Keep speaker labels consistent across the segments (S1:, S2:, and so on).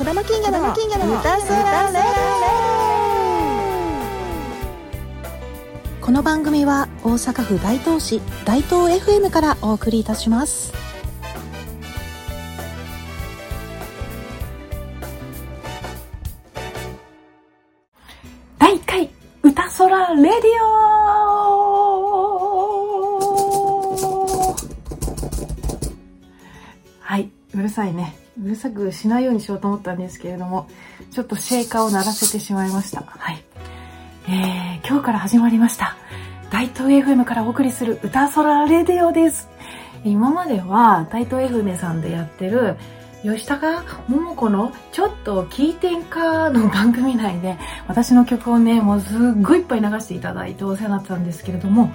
S1: 小玉金魚の金魚の歌そらレこの番組は大阪府大東市大東 FM からお送りいたします。第1回歌空レディオ。はいうるさいねうるさくしないようにしようと思ったんですけれどもちょっとシェーカーを鳴らせてしまいました。はい。えー、今日から始まりました。大東 FM からお送りする歌空レディオです。今までは大東 FM さんでやってる吉高桃子のちょっと聞いてんかの番組内で私の曲をね、もうすっごいいっぱい流していただいてお世話になってたんですけれども、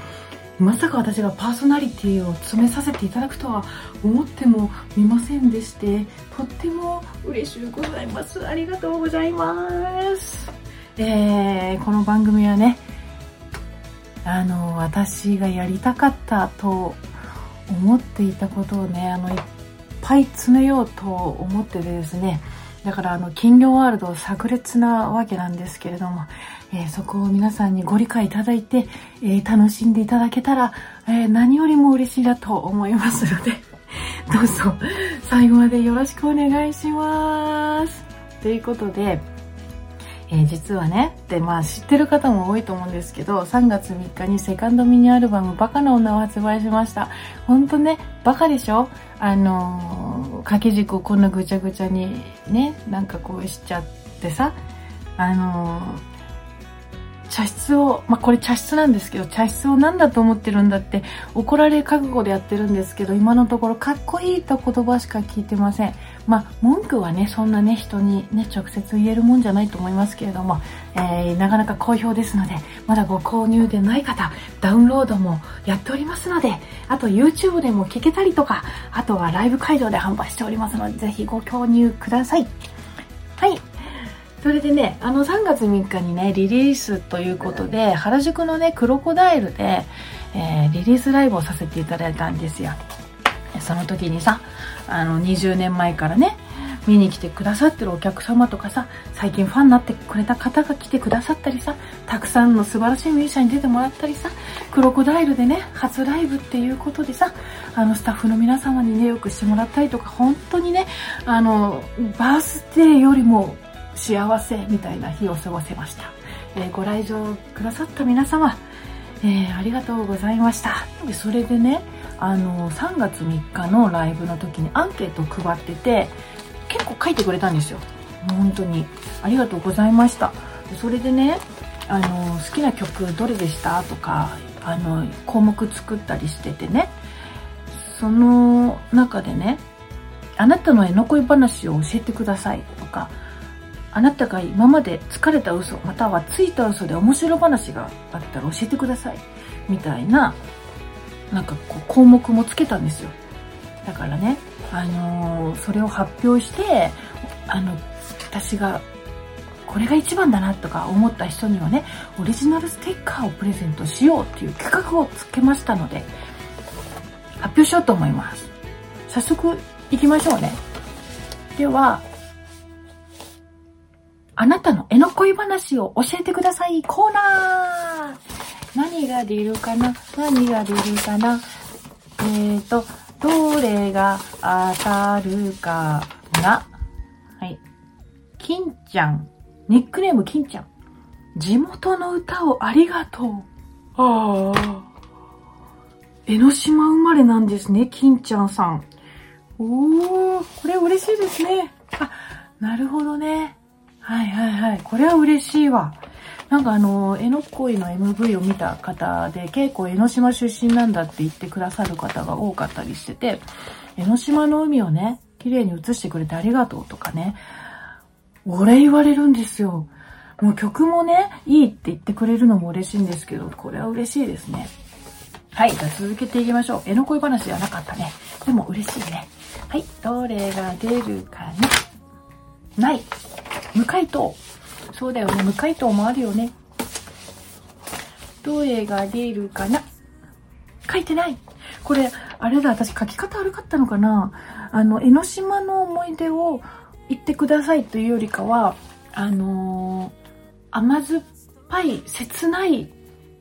S1: まさか私がパーソナリティを詰めさせていただくとは思ってもみませんでして、とっても嬉しゅうございます。ありがとうございます。えー、この番組はね、あの、私がやりたかったと思っていたことをね、あのいっ、ぱい詰めようと思ってですねだからあの金魚ワールド炸裂なわけなんですけれども、えー、そこを皆さんにご理解いただいて、えー、楽しんでいただけたら、えー、何よりも嬉しいなと思いますので どうぞ最後までよろしくお願いします。ということで、えー、実はね、で、まあ知ってる方も多いと思うんですけど、3月3日にセカンドミニアルバム、バカな女を発売しました。ほんとね、バカでしょ？あの、掛け軸をこんなぐちゃぐちゃにね、なんかこうしちゃってさ、あの茶室を、まあ、これ茶室なんですけど、茶室を何だと思ってるんだって怒られ覚悟でやってるんですけど、今のところかっこいいと言葉しか聞いてません。まあ、文句はね、そんなね、人にね、直接言えるもんじゃないと思いますけれども、えー、なかなか好評ですので、まだご購入でない方、ダウンロードもやっておりますので、あと YouTube でも聞けたりとか、あとはライブ会場で販売しておりますので、ぜひご購入ください。はい。それでね、あの3月3日にね、リリースということで、原宿のね、クロコダイルで、えー、リリースライブをさせていただいたんですよ。その時にさ、あの、20年前からね、見に来てくださってるお客様とかさ、最近ファンになってくれた方が来てくださったりさ、たくさんの素晴らしいミュージシャンに出てもらったりさ、クロコダイルでね、初ライブっていうことでさ、あの、スタッフの皆様にね、よくしてもらったりとか、本当にね、あの、バースデーよりも幸せみたいな日を過ごせました、えー、ご来場くださった皆様、えー、ありがとうございました。でそれでねあの3月3日のライブの時にアンケートを配ってて結構書いてくれたんですよ。本当に。ありがとうございました。それでねあの好きな曲どれでした？とかあの項目作ったりしててね。その中でねあなたの絵の恋話を教えてください。とかあなたが今まで疲れた嘘またはついた嘘で面白話があったら教えてください。みたいななんかこう項目もつけたんですよ。だからねあのー、それを発表してあの私がこれが一番だなとか思った人にはねオリジナルステッカーをプレゼントしようっていう企画をつけましたので発表しようと思います。早速行きましょうね。ではあなたの絵の恋話を教えてください。コーナー何が出るかな？何が出るかな？えーと、どれが当たるかな？はい。金ちゃん。ニックネーム金ちゃん。地元の歌をありがとう。ああ。江ノ島生まれなんですね、金ちゃんさん。おー、これ嬉しいですね。あ、なるほどね。はいはいはい。これは嬉しいわ。なんかあの、江ノ恋の MV を見た方で、結構江ノ島出身なんだって言ってくださる方が多かったりしてて、江ノ島の海をね、綺麗に映してくれてありがとうとかね、お礼言われるんですよ。もう曲もね、いいって言ってくれるのも嬉しいんですけど、これは嬉しいですね。はい、じゃあ続けていきましょう。江ノ恋話じゃなかったね。でも嬉しいね。はい、どれが出るかなない。無回答。そうだよね。無回答もあるよね。どれが出るかな？書いてない。これ、あれだ、私書き方悪かったのかな？あの、江ノ島の思い出を言ってくださいというよりかは、あのー、甘酸っぱい、切ない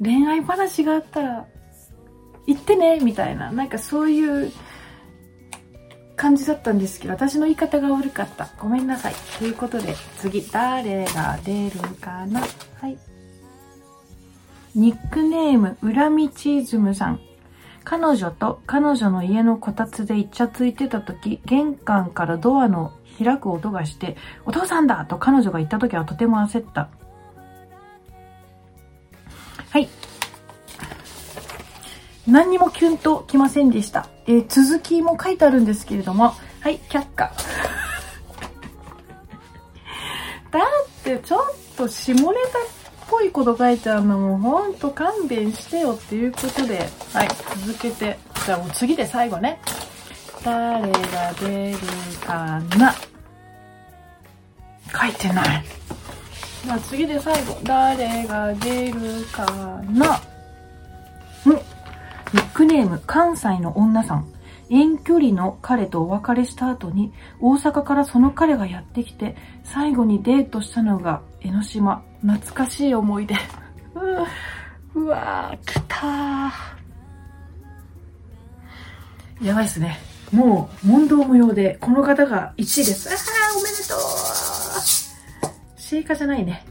S1: 恋愛話があったら、言ってね、みたいな、なんかそういう感じだったんですけど、私の言い方が悪かった。ごめんなさい。ということで、次、誰が出るかな？はい。ニックネーム、恨みチーズムさん。彼女と彼女の家のこたつでイチャついてた時、玄関からドアの開く音がして、お父さんだと彼女が言った時はとても焦った。はい。何にもキュンときませんでした。えー、続きも書いてあるんですけれども、はい、却下。だってちょっと下ネタっぽいこと書いてあるのもほんと勘弁してよっていうことで、はい、続けて。じゃあもう次で最後ね。誰が出るかな書いてない。じゃあ次で最後。誰が出るかなクネーム、関西の女さん。遠距離の彼とお別れした後に、大阪からその彼がやってきて、最後にデートしたのが江ノ島。懐かしい思い出。うわぁ、来たー。やばいっすね。もう、問答無用で、この方が1位です。ああ、おめでとうシェイカじゃないね。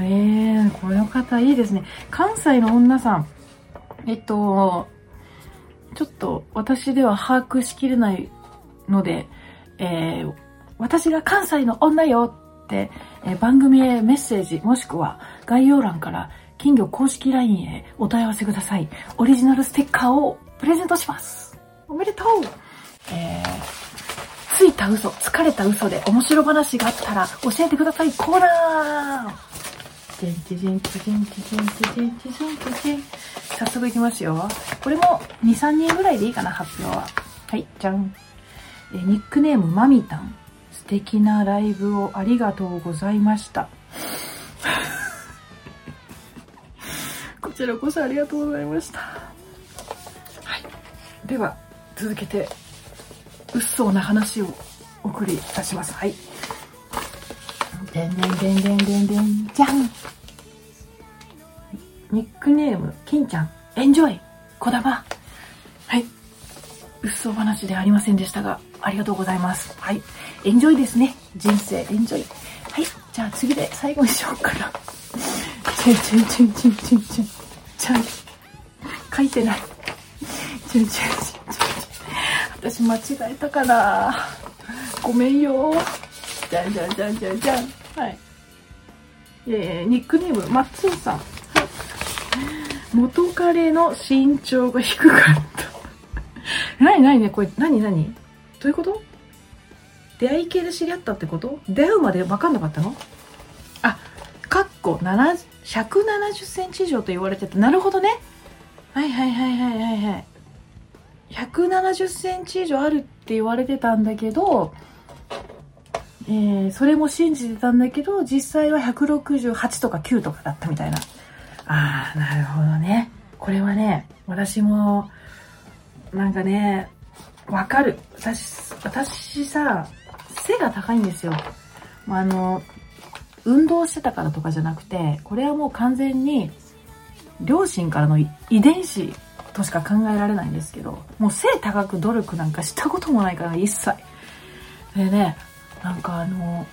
S1: えー、この方いいですね。関西の女さん。えっと、ちょっと私では把握しきれないので、えー、私が関西の女よって、えー、番組へメッセージもしくは概要欄から金魚公式 LINE へお問い合わせください。オリジナルステッカーをプレゼントします。おめでとうえー、ついた嘘、疲れた嘘で面白話があったら教えてくださいコーナーチンチチンチチンチチンチチンチチンチチン。早速いきますよ。これも2、3人ぐらいでいいかな、発表は。はい、じゃん。えニックネームマミタン。素敵なライブをありがとうございました。こちらこそありがとうございました。はい。では、続けて、うっそうな話をお送りいたします。はい。でんでんでんでんでんでん、じゃんニックネーム、金ちゃん、エンジョイ、こだま。はい。嘘話ではありませんでしたが、ありがとうございます。はい。エンジョイですね。人生、エンジョイ。はい。じゃあ次で最後にしようかな。チュンチュンチュンチュンチュンチュン。ちゃん。書いてない。チュンチュンチュンチュン。私間違えたかなごめんよ。じゃんじゃんじゃんじゃんじゃん。はい。えー、ニックネーム、マッツンさん。はい。元彼の身長が低かった。なになにね、これ、なになにどういうこと？出会い系で知り合ったってこと？出会うまで分かんなかったの？あ、かっこ170センチ以上と言われてた。なるほどね。はいはいはいはいはいはい。170センチ以上あるって言われてたんだけど、えー、それも信じてたんだけど、実際は168とか9とかだったみたいな。ああ、なるほどね。これはね、私も、なんかね、わかる。私、私さ、背が高いんですよ。まあの、運動してたからとかじゃなくて、これはもう完全に、両親からの遺伝子としか考えられないんですけど、もう背高く努力なんかしたこともないから、一切。でね、なんかあの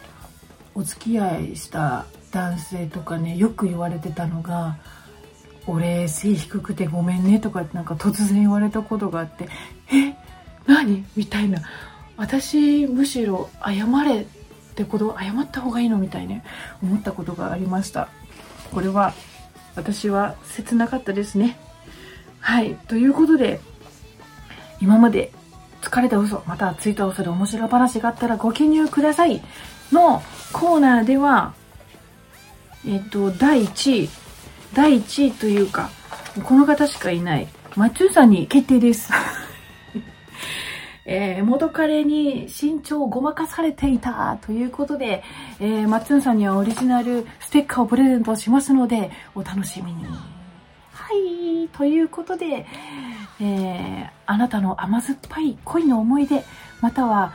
S1: お付き合いした男性とかねよく言われてたのが「俺背低くてごめんね」とかなんか突然言われたことがあって「え？何?」みたいな私むしろ謝れってこと謝った方がいいの？みたいね。思ったことがありました。これは私は切なかったですね。はい。ということで今まで疲れた嘘、またはツイートをする面白話があったらご記入くださいのコーナーでは、えっと、第1位、第1位というか、この方しかいない、マチューさんに決定です。えー、元彼に身長をごまかされていたということで、えー、マッツンさんにはオリジナルステッカーをプレゼントしますので、お楽しみに。はいということで、えー、あなたの甘酸っぱい恋の思い出、または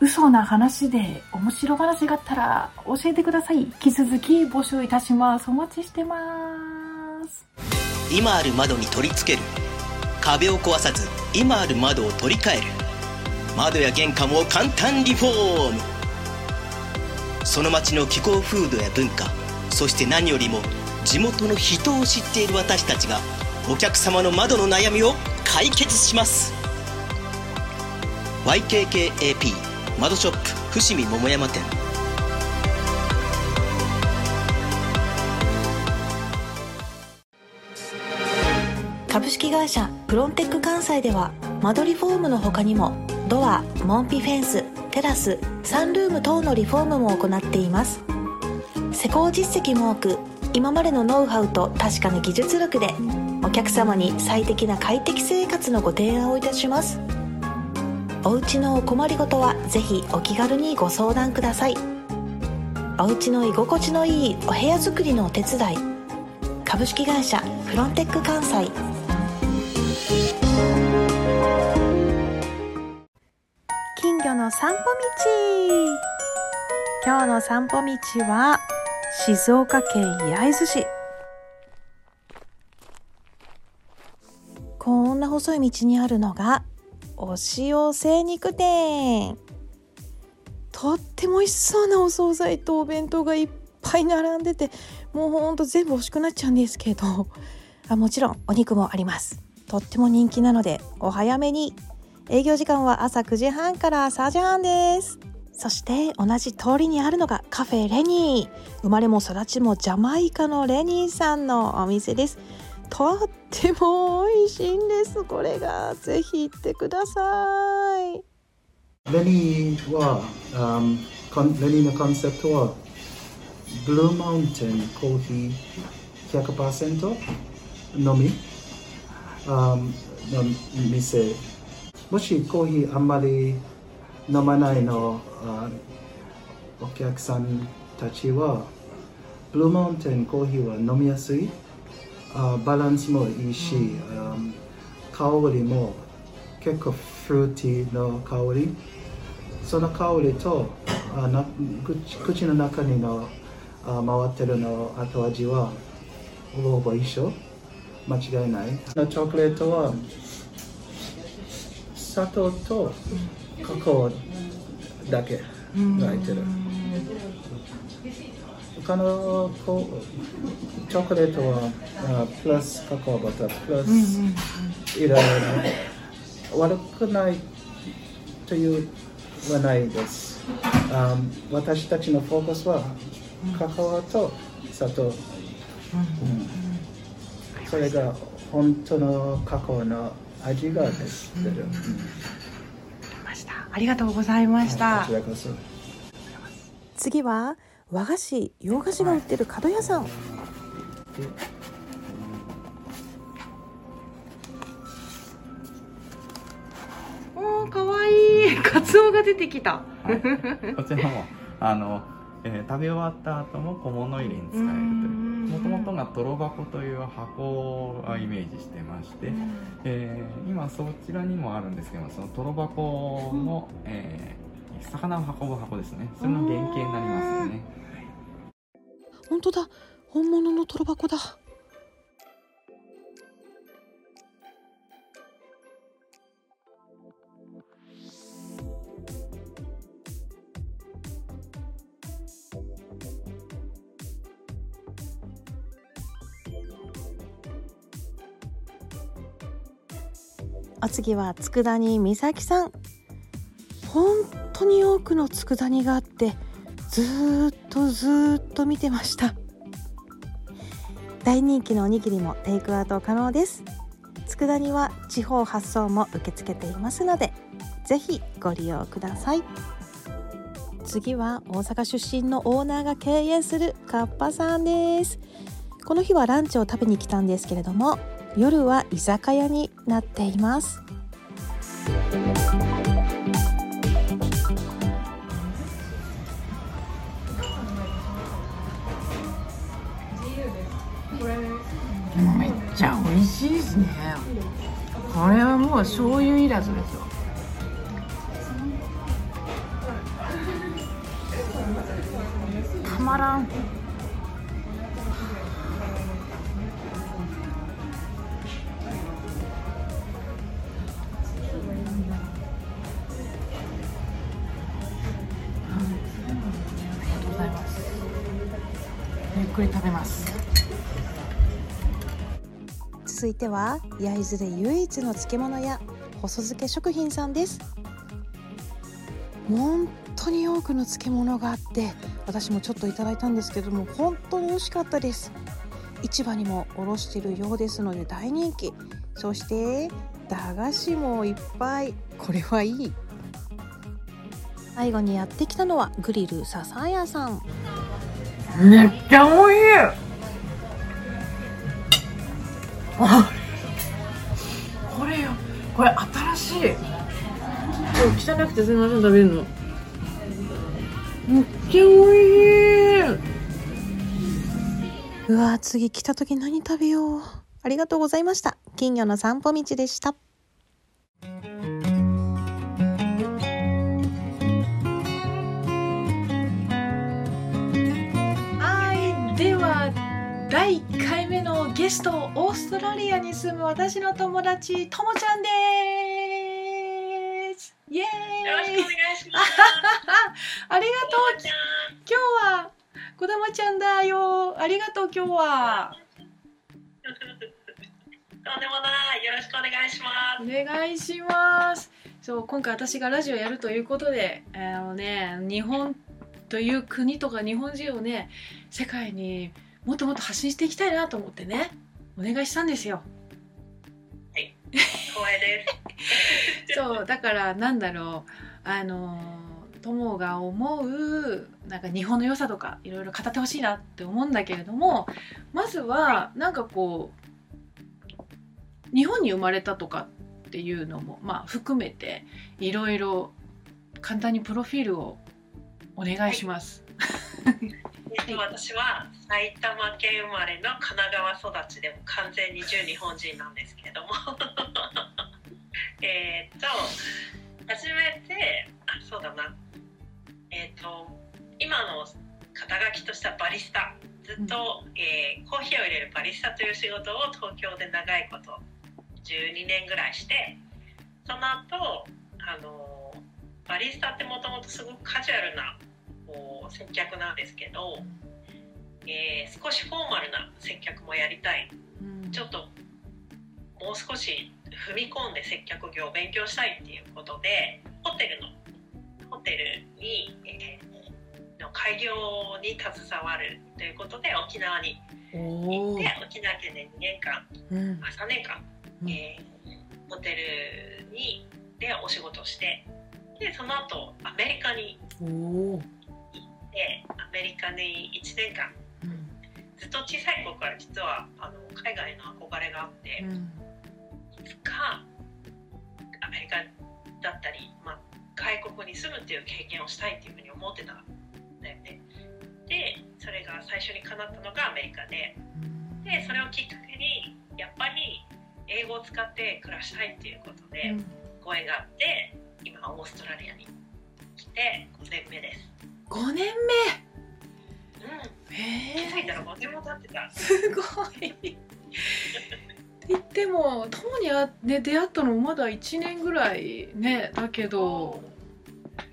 S1: 嘘な話で面白話があったら教えてください。引き続き募集いたします。お待ちしてます。
S2: 今ある窓に取り付ける。壁を壊さず、今ある窓を取り替える。窓や玄関を簡単リフォーム。その町の気候風土や文化、そして何よりも地元の人を知っている私たちがお客様の窓の悩みを解決します。YKKAP 窓ショップ伏見桃山店。
S3: 株式会社プロンテック関西では間取りフォームの他にもドア門ピフェンステラスサンルーム等のリフォームも行っています。施工実績も多く今までのノウハウと確かな技術力でお客様に最適な快適生活のご提案をいたします。お家のお困りごとはぜひお気軽にご相談ください。お家の居心地のいいお部屋作りのお手伝い。株式会社フロンテック関西。金魚の散歩道。今日の散歩道は静岡県焼津市。こんな細い道にあるのがお塩精肉店。とっても美味しそうなお惣菜とお弁当がいっぱい並んでてもうほんと全部欲しくなっちゃうんですけど。あもちろんお肉もあります。とっても人気なのでお早めに。営業時間は朝9時半から3時半です。そして同じ通りにあるのがカフェレニー。生まれも育ちもジャマイカのレニーさんのお店です。とっても美味しいんです。これがぜひ行ってください。
S4: レニーは、um, レニーのコンセプトはブルーマウンテンコーヒー100%のみ、um, の店。もしコーヒーあんまり飲まないの、uh, お客さんたちはブルーマウンテンコーヒーは飲みやすい。あバランスもいいし、うん、香りも結構フルーティーの香り。その香りとあな口口の中にのあ回ってるの後味はほぼほぼ一緒。間違いない。チョコレートは砂糖とカカオだけが入ってる。他のこチョコレートはあプラスカカオバタープラスいろい。ろ悪くないというはないです、あ私たちのフォーカスはカカオと砂糖、うん、それが本当のカカオの味がです、うん、
S1: ありがとうございました、はい、
S3: 次は和菓子洋菓子が売ってる角屋さん、
S1: おーかわいい。カツオが出てきた、
S5: はい、こちらもあの、えー、食べ終わった後も小物入れに使えるという。もともとがとろ箱という箱をイメージしてまして、えー、今そちらにもあるんですけどそのとろ箱の、えー、魚を運ぶ箱ですね。それの原型になりますよね
S3: 本当だ。本物のトロ箱だお次は佃煮美咲さん。本当に多くの佃煮があってずっとずっと見てました。大人気のおにぎりもテイクアウト可能です。佃煮は地方発送も受け付けていますのでぜひご利用ください。次は大阪出身のオーナーが経営するカッパさんです。この日はランチを食べに来たんですけれども夜は居酒屋になっています。
S1: めっちゃ美味しいですね。これはもう醤油いらずですよ。たまらん。ゆっくり食べます。
S3: 続いては焼津で唯一の漬物屋細漬け食品さんです。本当に多くの漬物があって私もちょっといただいたんですけども本当に美味しかったです。市場にも卸しているようですので大人気。そして駄菓子もいっぱい。これはいい。最後にやってきたのはグリル笹屋さん
S1: めっちゃ美味しい。あこれよ。これ新しい。汚くてすみません食べるの。めっちゃ美味しい。う
S3: わ次来た時何食べよう。ありがとうございました。金魚の散歩道でした
S1: 第1回目のゲストオーストラリアに住む私の友達ともちゃんですイエーイ
S6: よろしくお願いします。
S1: ありがとう。今日はこだまちゃんだよありがとう今日は
S6: とんでもない。よろしくお願いします。
S1: お願いしますそう今回私がラジオやるということであのね日本という国とか日本人をね世界にもっともっと発信していきたいなと思ってね。お願いしたんですよ。
S6: 光栄です。
S1: そうだからなんだろう。あの友が思うなんか日本の良さとかいろいろ語ってほしいなって思うんだけれどもまずはなんかこう日本に生まれたとかっていうのもまあ含めていろいろ簡単にプロフィールをお願いします。
S6: え私は埼玉県生まれの神奈川育ちでも完全に純日本人なんですけれども。えっと初めてあそうだな。えっ、と今の肩書きとしたバリスタ。ずっと、えーコーヒーを入れるバリスタという仕事を東京で長いこと12年ぐらいしてその後あのバリスタってもともとすごくカジュアルなこう接客なんですけど、えー少しフォーマルな接客もやりたい。
S1: うん。
S6: ちょっともう少し踏み込んで接客業を勉強したいっていうことでホテルのホテルに、えーの開業に携わるということで沖縄に行
S1: お
S6: って沖縄県で2年間
S1: うん。
S6: あ3年間、
S1: うん。
S6: えーホテルにでお仕事をしてでその後アメリカに
S1: おお、
S6: 行ってアメリカに1年間。
S1: うん
S6: ずっと小さい頃から実はあの海外の憧れがあって、
S1: うん。
S6: いつかアメリカだったり、まあ、外国に住むっていう経験をしたいっていうふうに思ってたんだよね。でそれが最初に叶ったのがアメリカで。でそれをきっかけにやっぱり英語を使って暮らしたいっていうことでご縁があって今オーストラリアに来て5年目です。
S1: 5年
S6: うん、
S1: 目へ
S6: 気づいたら5年も経ってた。
S1: すごい。って言っても友にあ、ね、出会ったのもまだ1年ぐらいねだけど。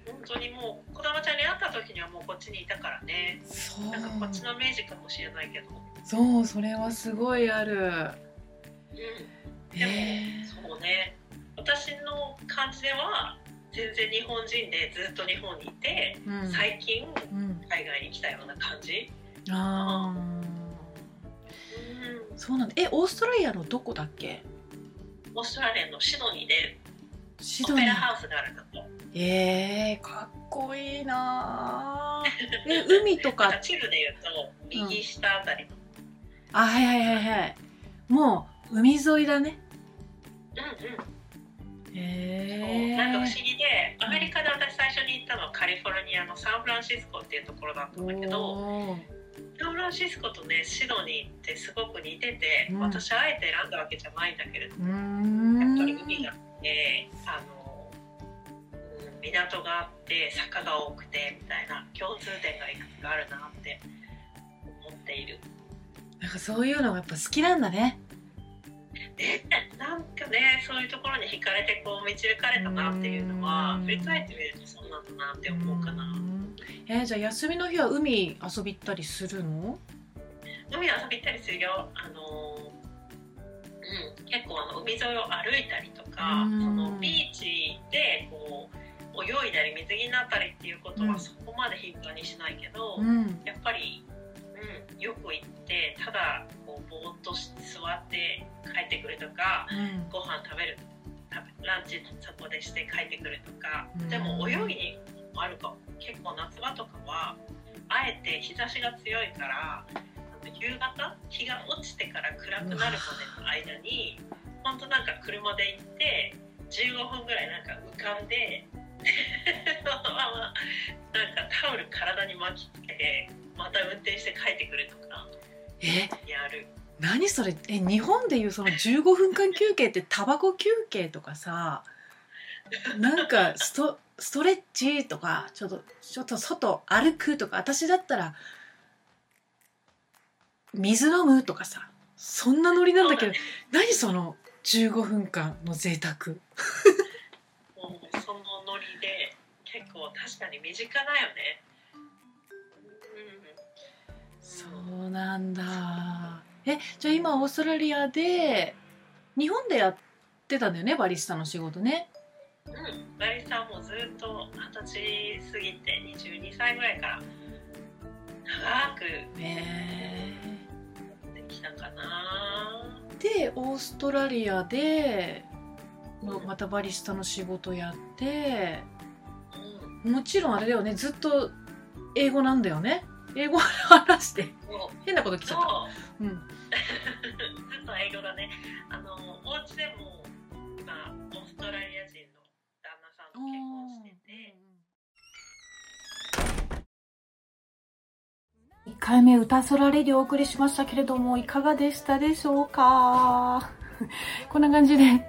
S6: 本当にもう児玉ちゃんに会った時にはもうこっちにいたからね。
S1: そう。
S6: なんかこっちのイメージかもしれないけど、
S1: そうそれはすごいある。
S6: うん、でも、
S1: へ
S6: そうね。私の感じでは全然日本人でずっと日本にいて、
S1: え、うん。
S6: 最近
S1: うん、
S6: 海外に来たような感じ、
S1: あー。そうなんだ。えオーストラリアのどこだっけ？
S6: オーストラリアのシドニーで
S1: シドニー。
S6: オペラハウスがあるんだと。
S1: えー、かっこいいなー。え海とか？
S6: か地図で言うと右下あたりの、
S1: あはいはいはいはい。もう海沿いだね。
S6: うんうん。
S1: へえ
S6: のはカリフォルニアのサンフランシスコっていうところだったんだけどサンフフランシスコとねシドニーってすごく似てて、
S1: うん。
S6: 私あえて選んだわけじゃないんだけれど
S1: うーん。
S6: やっぱり海があってあの、うん港があって坂が多くてみたいな共通点がいくつかあるなって思っている。
S1: なんかそういうのがやっぱ好きなんだね。
S6: え なんかねそういうところに惹かれてこう導かれたなっていうのは
S1: うん。
S6: 振り返ってみるとそうなんだなって思うかな。
S1: ん。えーじゃあ休みの日は海遊び行ったりするの？
S6: 海遊び行ったりするよ。あのうん、結構あの海沿いを歩いたりとか、
S1: うん。
S6: そのビーチでこう泳いだり水着になったりっていうこと
S1: うん
S6: はそこまで頻繁にしないけど、
S1: うん。
S6: やっぱり、うん、よく行ってただこうぼーっとし座って帰ってくるとか
S1: うん。
S6: ご飯食べるランチそこでして帰ってくるとか、
S1: うん。
S6: でも泳ぎにもあるかも。結構夏場とかはあえて日差しが強いから夕方日が落ちてから暗くなるまでの間に本当なんか車で行って15分ぐらいなんか浮かんで そのままなんかタオル体に巻きつけてまた運転して帰ってくるとか
S1: え？
S6: やる。
S1: 何それ？え日本でいうその15分間休憩ってタバコ休憩とかさなんかストストレッチとかちょっとちょっと外歩くとか私だったら水飲むとかさそんなノリなんだけど何その15分間の贅沢？
S6: もうそのノリで結構確かに身近だよね。うん、
S1: そうなんだ。えじゃあ今オーストラリアで日本でやってたんだよね？バリスタの仕事ね。
S6: うん、バリスタはもうずっと二十歳過ぎて22歳ぐらいから長く
S1: へえ。
S6: できたかな。
S1: でオーストラリアでままたバリスタの仕事やって。
S6: うん、
S1: もちろんあれだよね。ずっと英語なんだよね。英語話して。変なこと来ちゃった。
S6: そう。
S1: うん。
S6: ずっと英語だね。あのお家でも今オーストラリア人の旦那さんと結婚してて。
S1: 1回目歌空レディをお送りしましたけれどもいかがでしたでしょうか？こんな感じで、え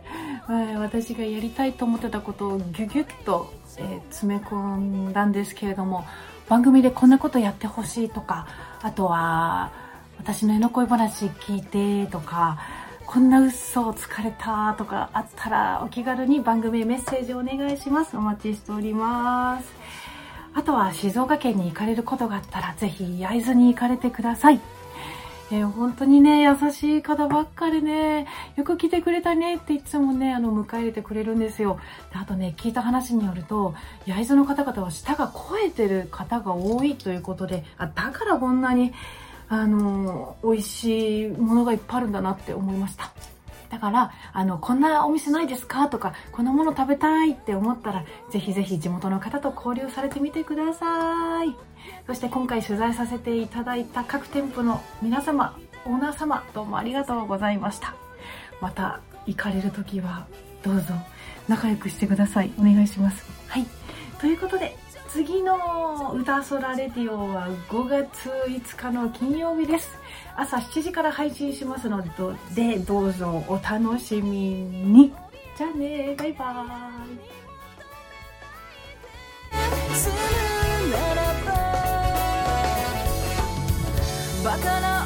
S1: ー私がやりたいと思ってたことをギュギュッと、えー詰め込んだんですけれども番組でこんなことやってほしいとかあとは私の絵の恋話聞いてとかこんな嘘をつかれたとかあったらお気軽に番組メッセージをお願いしますお待ちしておりますあとは静岡県に行かれることがあったらぜひ焼津に行かれてください。えー本当にね、優しい方ばっかりね、よく来てくれたねっていつもね、あの、迎え入れてくれるんですよ。であとね、聞いた話によると、焼津の方々は舌が肥えてる方が多いということで、あ、だからこんなに、あの、美味しいものがいっぱいあるんだなって思いました。だから、あの、こんなお店ないですか？とか、こんなもの食べたいって思ったら、ぜひぜひ地元の方と交流されてみてください。そして今回取材させていただいた各店舗の皆様、オーナー様、どうもありがとうございました。また行かれる時は、どうぞ仲良くしてください。お願いします。はい。ということで、次の歌空レディオは5月5日の金曜日です。朝7時から配信しますので、どうぞお楽しみに。じゃあね、バイバーイ。gonna